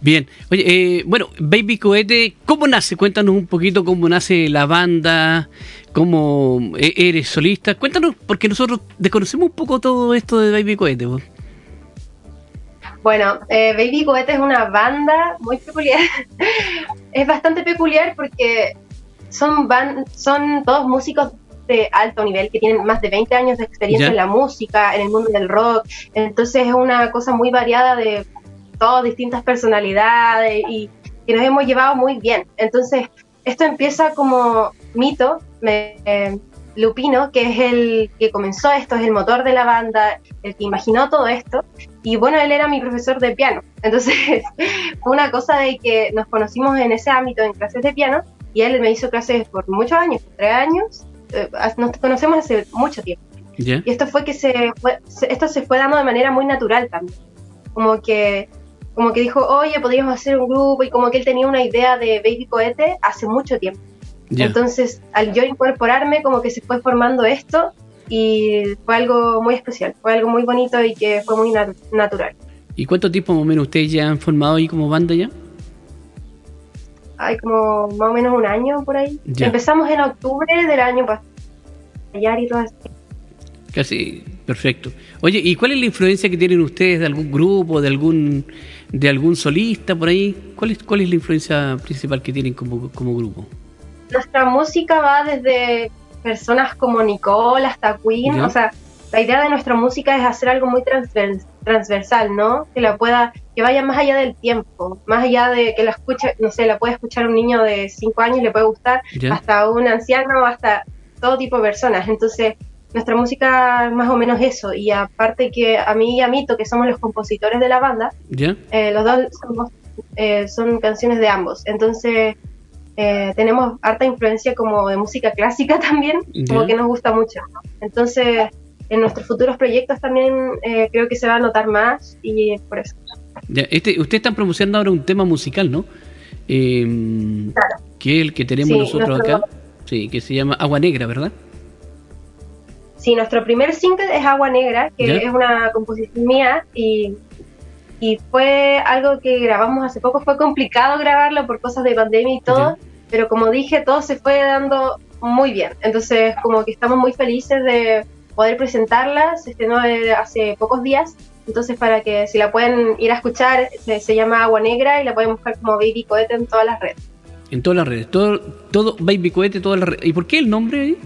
Bien, oye, eh, bueno, Baby Cohete, ¿cómo nace? Cuéntanos un poquito cómo nace la banda, cómo e-, eres solista. Cuéntanos, porque nosotros desconocemos un poco todo esto de Baby Cohete. Bueno, eh, Baby Cohete es una banda muy peculiar. es bastante peculiar porque son, van, son todos músicos de alto nivel que tienen más de 20 años de experiencia en la música, en el mundo del rock. Entonces es una cosa muy variada de todas distintas personalidades y que nos hemos llevado muy bien. Entonces, esto empieza como mito, me, Lupino, que es el que comenzó esto, es el motor de la banda, el que imaginó todo esto, y bueno, él era mi profesor de piano. Entonces, fue una cosa de que nos conocimos en ese ámbito, en clases de piano, y él me hizo clases por muchos años, tres años, eh, nos conocemos hace mucho tiempo. Y esto fue que se, esto se fue dando de manera muy natural también. Como que como que dijo, oye, podríamos hacer un grupo, y como que él tenía una idea de Baby Cohete hace mucho tiempo. Entonces, al yo incorporarme, como que se fue formando esto y fue algo muy especial, fue algo muy bonito y que fue muy natural. ¿Y cuánto tiempo más o menos ustedes ya han formado ahí como banda ya? Hay como más o menos un año por ahí. Empezamos en octubre del año pasado. Y todo Casi, perfecto. Oye, ¿y cuál es la influencia que tienen ustedes de algún grupo, de algún de algún solista por ahí? ¿Cuál es, cuál es la influencia principal que tienen como, como grupo? Nuestra música va desde personas como Nicole hasta Queen, o sea, la idea de nuestra música es hacer algo muy transversal, ¿no? Que la pueda, que vaya más allá del tiempo, más allá de que la escuche, no sé, la puede escuchar un niño de 5 años y le puede gustar, hasta un anciano, hasta todo tipo de personas. Entonces, nuestra música es más o menos eso. Y aparte que a mí y a Mito, que somos los compositores de la banda, eh, los dos eh, son canciones de ambos. Entonces eh, tenemos harta influencia como de música clásica también, como que nos gusta mucho. Entonces en nuestros futuros proyectos también creo que se va a notar más y por eso. este, ustedes están promocionando ahora un tema musical, ¿no? claro. Que es el que tenemos nosotros acá. Sí, que se llama Agua Negra, ¿verdad? Sí, nuestro primer single es Agua Negra, que es una composición mía y, y, fue algo que grabamos hace poco. Fue complicado grabarlo por cosas de pandemia y todo, pero como dije, todo se fue dando muy bien. Entonces, como que estamos muy felices de poder presentarla. Se estrenó hace pocos días. Entonces, para que si la pueden ir a escuchar, se, llama Agua Negra y la pueden buscar como Baby Cohete en todas las redes. En todas las redes, todo, todo Baby Cohete, todas las redes. ¿Y por qué el nombre ahí?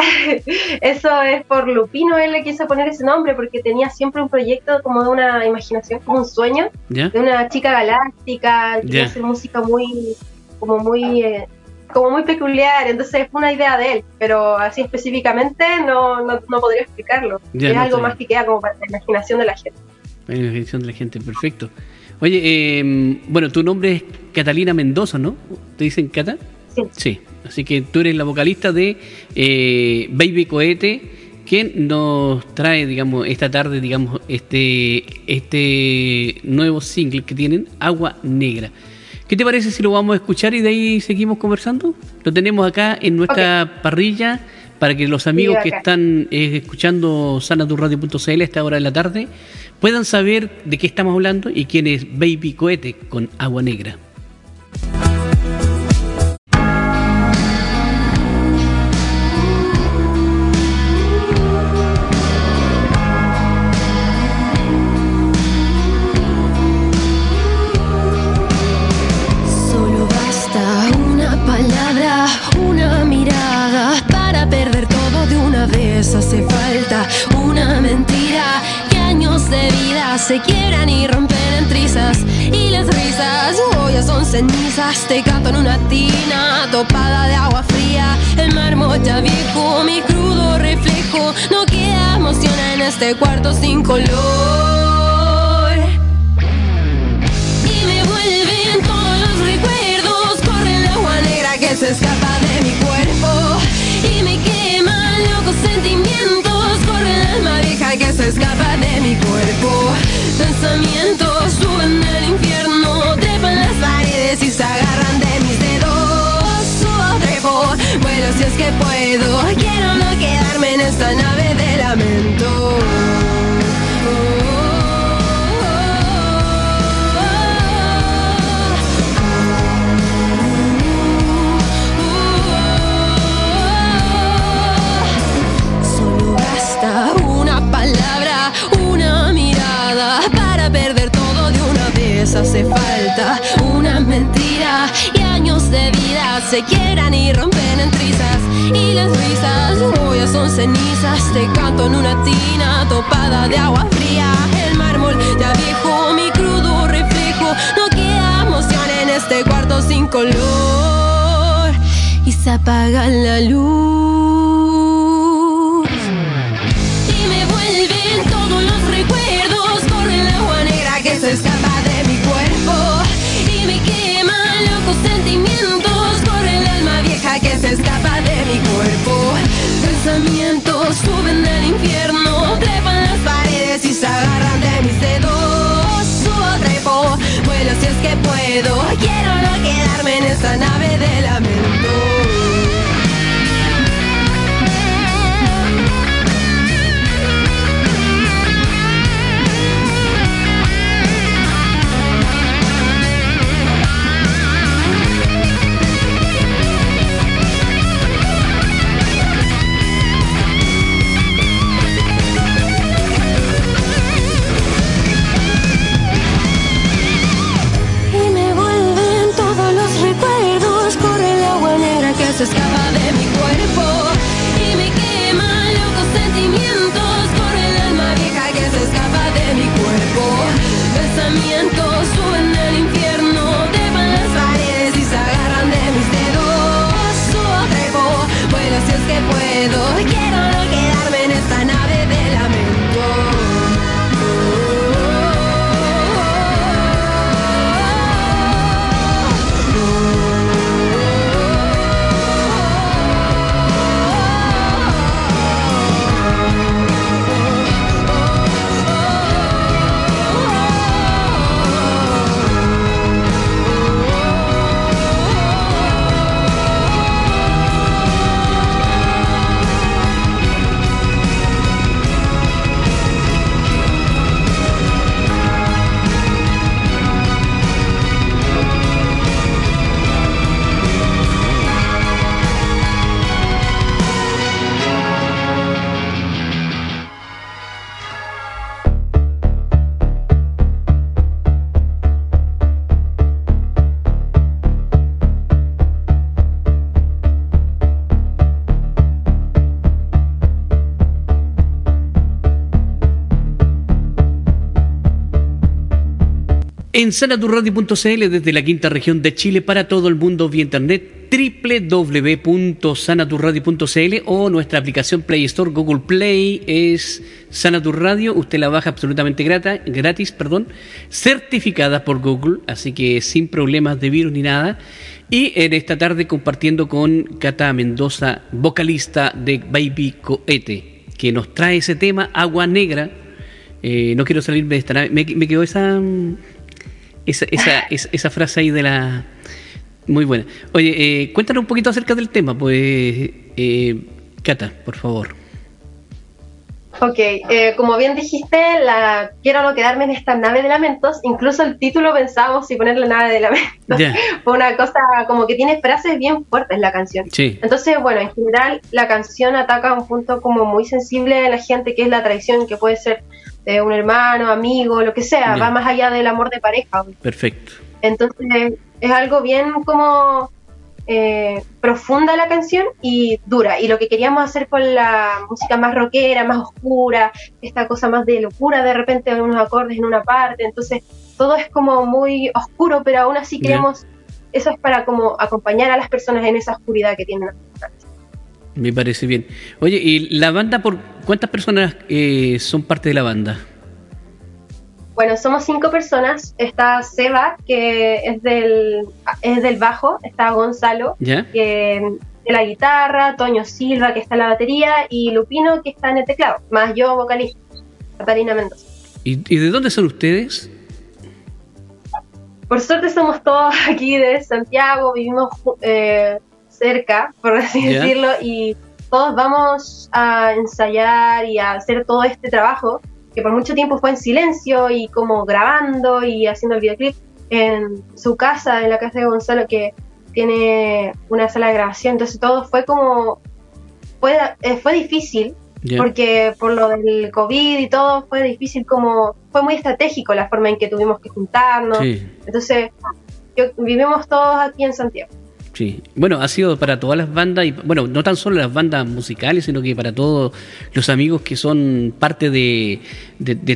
Eso es por Lupino, él le quiso poner ese nombre porque tenía siempre un proyecto como de una imaginación, como un sueño, de una chica galáctica, que hacer música muy, como muy, eh, como muy peculiar, entonces fue una idea de él, pero así específicamente no, no, podría explicarlo. es algo más que queda como para la imaginación de la gente. La imaginación de la gente, perfecto. Oye, em, bueno, tu nombre es Catalina Mendoza, ¿no? ¿Te dicen Cata? Sí. Sí, así que tú eres la vocalista de eh, Baby Cohete, quien nos trae, digamos, esta tarde, digamos, este, este nuevo single que tienen, Agua Negra. ¿Qué te parece si lo vamos a escuchar y de ahí seguimos conversando? Lo tenemos acá en nuestra parrilla para que los amigos que están eh, escuchando sanaturradio.cl a esta hora de la tarde puedan saber de qué estamos hablando y quién es Baby Cohete con Agua Negra. Se quieran y rompen en trizas y las risas hoy ya son cenizas. Te canto en una tina topada de agua fría el mármol ya viejo mi crudo reflejo. No queda emoción en este cuarto sin color. Y me vuelven todos los recuerdos corre el agua negra que se escapa de mi cuerpo. Y me sentimientos corren el alma vieja que se escapa se quieran y rompen en trizas. Y las risas hoy son cenizas. Te canto en una tina topada de agua fría. El mármol ya viejo, mi crudo reflejo. No queda emoción en este cuarto sin color. Y se apaga la luz. Y me vuelven todos los recuerdos. Corre el agua negra que se escapa de mi cuerpo. Y me queman locos sentimientos. Se escapa de mi cuerpo. Pensamientos suben del infierno. Trepan las paredes y se agarran de mis dedos. Subo, trepo, vuelo si es que puedo. Quiero no quedarme en esta nave de lamento. Sanaturradio.cl desde la quinta región de Chile para todo el mundo vía internet www.sanaturradio.cl o nuestra aplicación Play Store Google Play es Sanaturradio, usted la baja absolutamente grata, gratis, perdón, certificada por Google, así que sin problemas de virus ni nada. Y en esta tarde compartiendo con Cata Mendoza, vocalista de Baby Cohete, que nos trae ese tema Agua Negra. Eh, no quiero salirme de esta nave. Me, me quedó esa, esa, esa, esa, esa frase ahí de la... Muy buena. Oye, eh, cuéntanos un poquito acerca del tema, pues, eh, Cata, por favor. Ok, eh, como bien dijiste, la quiero no quedarme en esta nave de lamentos. Incluso el título pensamos si ponerle nave de lamentos. Fue una cosa como que tiene frases bien fuertes la canción. Sí. Entonces, bueno, en general la canción ataca un punto como muy sensible de la gente, que es la traición, que puede ser de un hermano, amigo, lo que sea, va más allá del amor de pareja. Perfecto. Entonces, es algo bien como eh, profunda la canción y dura. Y lo que queríamos hacer con la música más rockera, más oscura, esta cosa más de locura de repente, unos acordes en una parte. Entonces, todo es como muy oscuro, pero aún así queremos, eso es para como acompañar a las personas en esa oscuridad que tienen. Me parece bien. Oye, ¿y la banda por cuántas personas eh, son parte de la banda? Bueno, somos cinco personas. Está Seba, que es del, es del bajo. Está Gonzalo, ¿Ya? que de la guitarra, Toño Silva, que está en la batería, y Lupino, que está en el teclado, más yo, vocalista, Catalina Mendoza. ¿Y, y de dónde son ustedes? Por suerte somos todos aquí de Santiago, vivimos eh, cerca, por así decirlo, y todos vamos a ensayar y a hacer todo este trabajo, que por mucho tiempo fue en silencio y como grabando y haciendo el videoclip en su casa, en la casa de Gonzalo, que tiene una sala de grabación, entonces todo fue como, fue, eh, fue difícil, porque por lo del COVID y todo fue difícil como, fue muy estratégico la forma en que tuvimos que juntarnos, Sí, entonces yo, vivimos todos aquí en Santiago. Sí, bueno, ha sido para todas las bandas, y bueno, no tan solo las bandas musicales, sino que para todos los amigos que son parte de,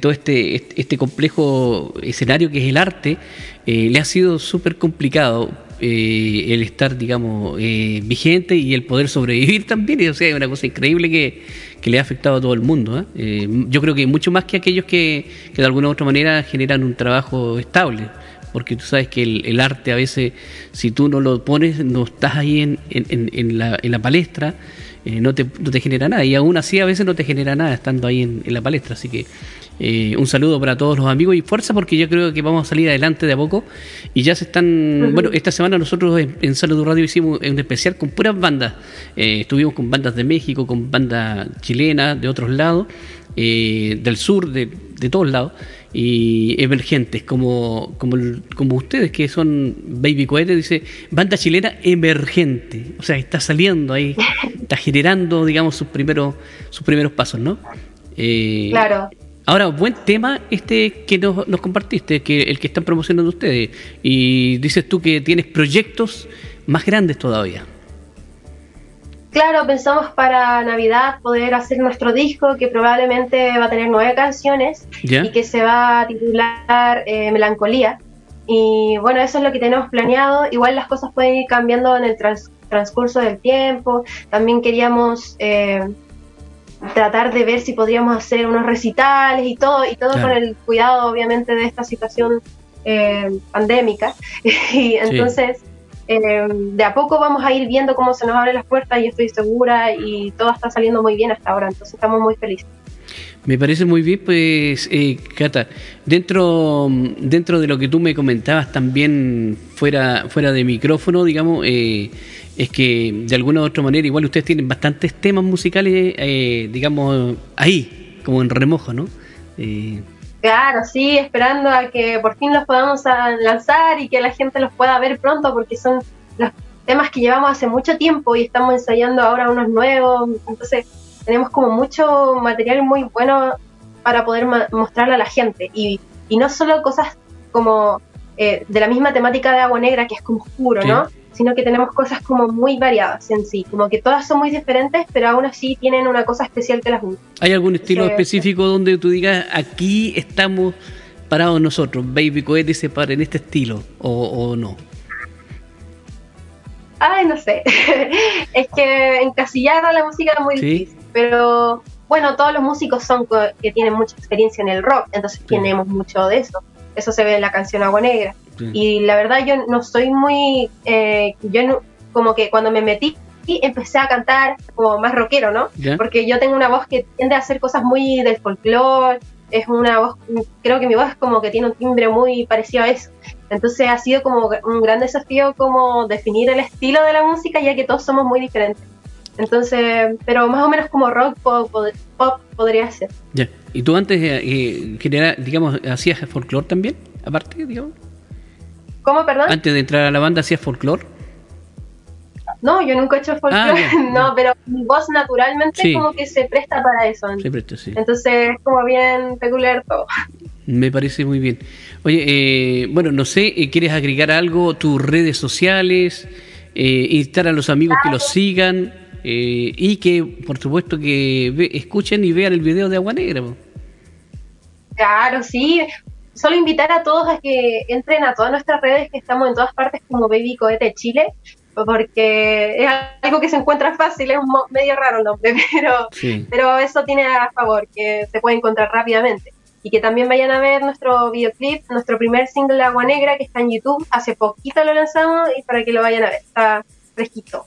todo este, este complejo escenario que es el arte, eh, le ha sido súper complicado eh, el estar, digamos, eh, vigente y el poder sobrevivir también. O sea, es una cosa increíble que, que le ha afectado a todo el mundo. yo creo que mucho más que aquellos que, que de alguna u otra manera generan un trabajo estable porque tú sabes que el, arte a veces, si tú no lo pones, no estás ahí en, en, en, la, en la, palestra, eh, no, te, no, te, genera nada. Y aún así a veces no te genera nada estando ahí en, la palestra. Así que eh, un saludo para todos los amigos y fuerza porque yo creo que vamos a salir adelante de a poco. Y ya se están... Bueno, esta semana nosotros en, en Salud Radio hicimos un especial con puras bandas. Eh, estuvimos con bandas de México, con bandas chilenas, de otros lados, del sur, de, de todos lados y emergentes, como, como, como ustedes que son Baby Cohete, dice banda chilena emergente, o sea, está saliendo ahí, está generando, digamos, sus primeros, sus primeros pasos, ¿no? Eh, claro. Ahora, buen tema este que nos, nos compartiste, que el que están promocionando ustedes, y dices tú que tienes proyectos más grandes todavía. Claro, pensamos para Navidad poder hacer nuestro disco que probablemente va a tener nueve canciones y que se va a titular eh, Melancolía. Y bueno, eso es lo que tenemos planeado. Igual las cosas pueden ir cambiando en el transcurso del tiempo. También queríamos eh, tratar de ver si podríamos hacer unos recitales y todo, y todo con el cuidado obviamente de esta situación eh, pandémica. y entonces... Eh, de a poco vamos a ir viendo cómo se nos abren las puertas y estoy segura y todo está saliendo muy bien hasta ahora, entonces estamos muy felices. Me parece muy bien, pues, eh, Cata, dentro, dentro de lo que tú me comentabas también fuera, fuera de micrófono, digamos, eh, es que de alguna u otra manera igual ustedes tienen bastantes temas musicales, eh, digamos, ahí, como en remojo, ¿no? Claro, sí, esperando a que por fin los podamos lanzar y que la gente los pueda ver pronto, porque son los temas que llevamos hace mucho tiempo y estamos ensayando ahora unos nuevos. Entonces, tenemos como mucho material muy bueno para poder mostrarle a la gente. Y, y no solo cosas como eh, de la misma temática de Agua Negra, que es como oscuro, ¿no? Sino que tenemos cosas como muy variadas en sí, como que todas son muy diferentes, pero aún así tienen una cosa especial que las une. ¿Hay algún estilo específico donde tú digas, aquí estamos parados nosotros, Baby Cohete se para en este estilo, o, no? Ay, no sé. es que encasillar a la música es muy difícil, pero bueno, todos los músicos son que tienen mucha experiencia en el rock, entonces tenemos mucho de eso. Eso se ve en la canción Agua Negra. Y la verdad yo no soy muy, eh, yo como que cuando me metí empecé a cantar como más rockero, ¿no? Porque yo tengo una voz que tiende a hacer cosas muy del folclore, es una voz, creo que mi voz es como que tiene un timbre muy parecido a eso. Entonces ha sido como un gran desafío como definir el estilo de la música ya que todos somos muy diferentes. Entonces, pero más o menos como rock pop, pop podría ser. Ya. ¿Y tú antes, eh, eh general, digamos, hacías folclore también? Aparte, digamos. ¿Cómo, perdón? Antes de entrar a la banda, ¿hacías folclore? No, yo nunca he hecho folclore, ah, no, pero mi voz naturalmente como que se presta para eso. Se presta, sí. Entonces es como bien peculiar todo. Me parece muy bien. Oye, eh, bueno, no sé, eh, ¿quieres agregar algo? ¿Tus redes sociales? Eh, instar a los amigos que los sigan eh, y que, por supuesto, que escuchen y vean el video de Agua Negra. Claro, sí solo invitar a todos a que entren a todas nuestras redes, que estamos en todas partes como Baby Cohete Chile, porque es algo que se encuentra fácil, es un medio raro el nombre, pero, pero eso tiene a favor, que se puede encontrar rápidamente. Y que también vayan a ver nuestro videoclip, nuestro primer single Agua Negra, que está en YouTube. Hace poquito lo lanzamos y para que lo vayan a ver. Está fresquito.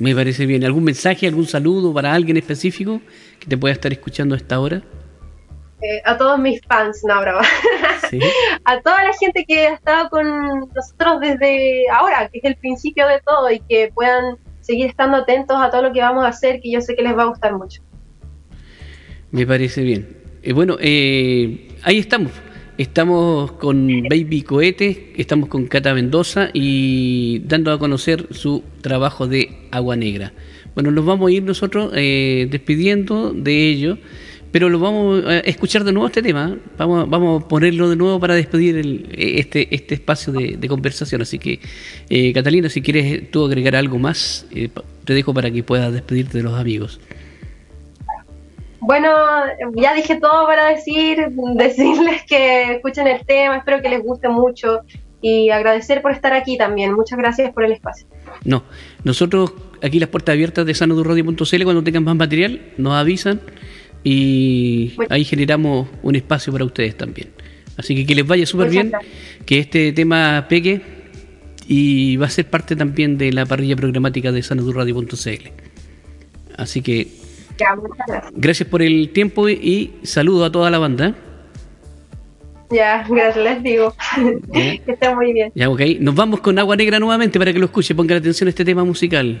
Me parece bien. ¿Algún mensaje, algún saludo para alguien específico que te pueda estar escuchando a esta hora? Eh, a todos mis fans, no, brava. a toda la gente que ha estado con nosotros desde ahora, que es el principio de todo, y que puedan seguir estando atentos a todo lo que vamos a hacer, que yo sé que les va a gustar mucho. Me parece bien. Eh, bueno, eh, ahí estamos. Estamos con Baby Cohete, estamos con Cata Mendoza y dando a conocer su trabajo de Agua Negra. Bueno, nos vamos a ir nosotros despidiendo de ello pero lo vamos a escuchar de nuevo este tema. Vamos, vamos a ponerlo de nuevo para despedir el, este, este espacio de, conversación. Así que, eh, Catalina, si quieres tú agregar algo más, eh, te dejo para que puedas despedirte de los amigos. Bueno, ya dije todo para decir, decirles que escuchen el tema, espero que les guste mucho y agradecer por estar aquí también. Muchas gracias por el espacio. No, nosotros aquí las puertas abiertas de sanodurradio.cl cuando tengan más material nos avisan y ahí generamos un espacio para ustedes también. Así que que les vaya súper bien, que este tema pegue y va a ser parte también de la parrilla programática de sanodurradio.cl. Así que gracias. por el tiempo y, saludo a toda la banda. Ya, gracias, les digo. que estén muy bien. Ya, ok. Nos vamos con Agua Negra nuevamente para que lo escuche. Pongan atención a este tema musical.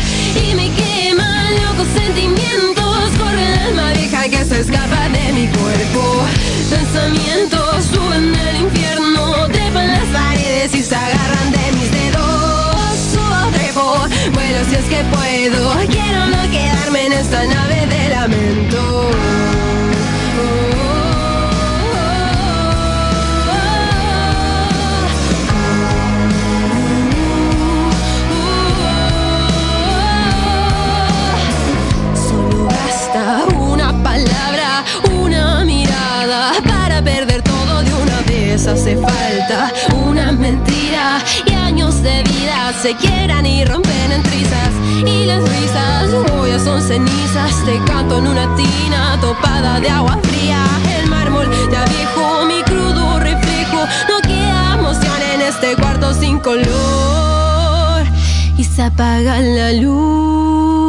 I'm in. se quieran y rompen en trizas. Y las risas hoy son cenizas. Te canto en una tina topada de agua fría. El mármol ya viejo mi crudo reflejo. No queda emoción en este cuarto sin color. Y se apaga la luz.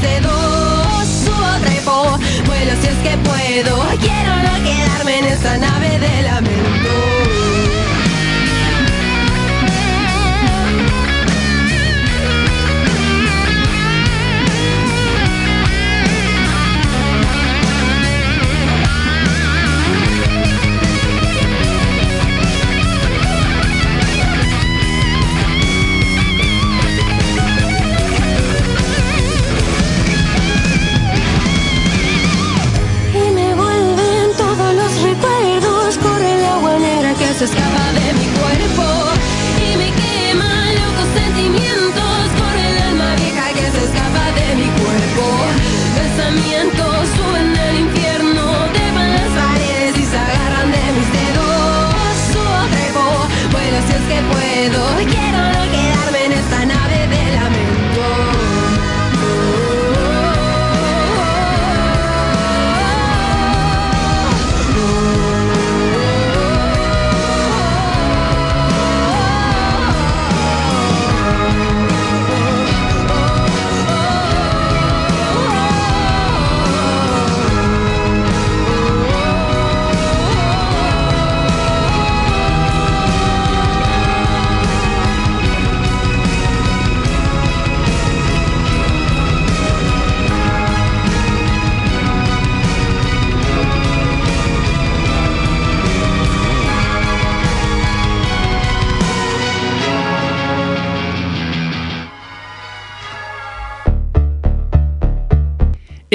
Lamento.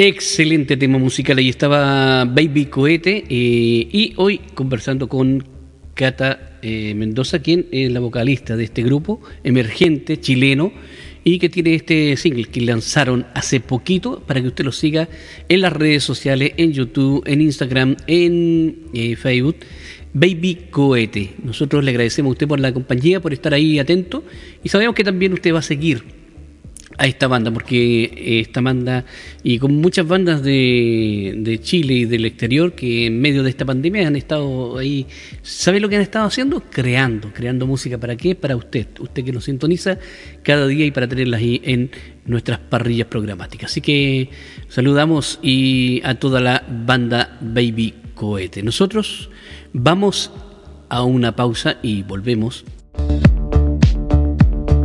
Excelente tema musical. Ahí estaba Baby Cohete. Eh, y hoy conversando con Cata eh, Mendoza, quien es la vocalista de este grupo emergente chileno y que tiene este single que lanzaron hace poquito para que usted lo siga en las redes sociales, en YouTube, en Instagram, en eh, Facebook. Baby Cohete. Nosotros le agradecemos a usted por la compañía, por estar ahí atento y sabemos que también usted va a seguir a esta banda, porque esta banda, y con muchas bandas de, de, Chile y del exterior que en medio de esta pandemia han estado ahí, ¿sabe lo que han estado haciendo? Creando, creando música. ¿Para qué? Para usted, usted que nos sintoniza cada día y para tenerlas ahí en nuestras parrillas programáticas. Así que saludamos y a toda la banda Baby Cohete. Nosotros vamos a una pausa y volvemos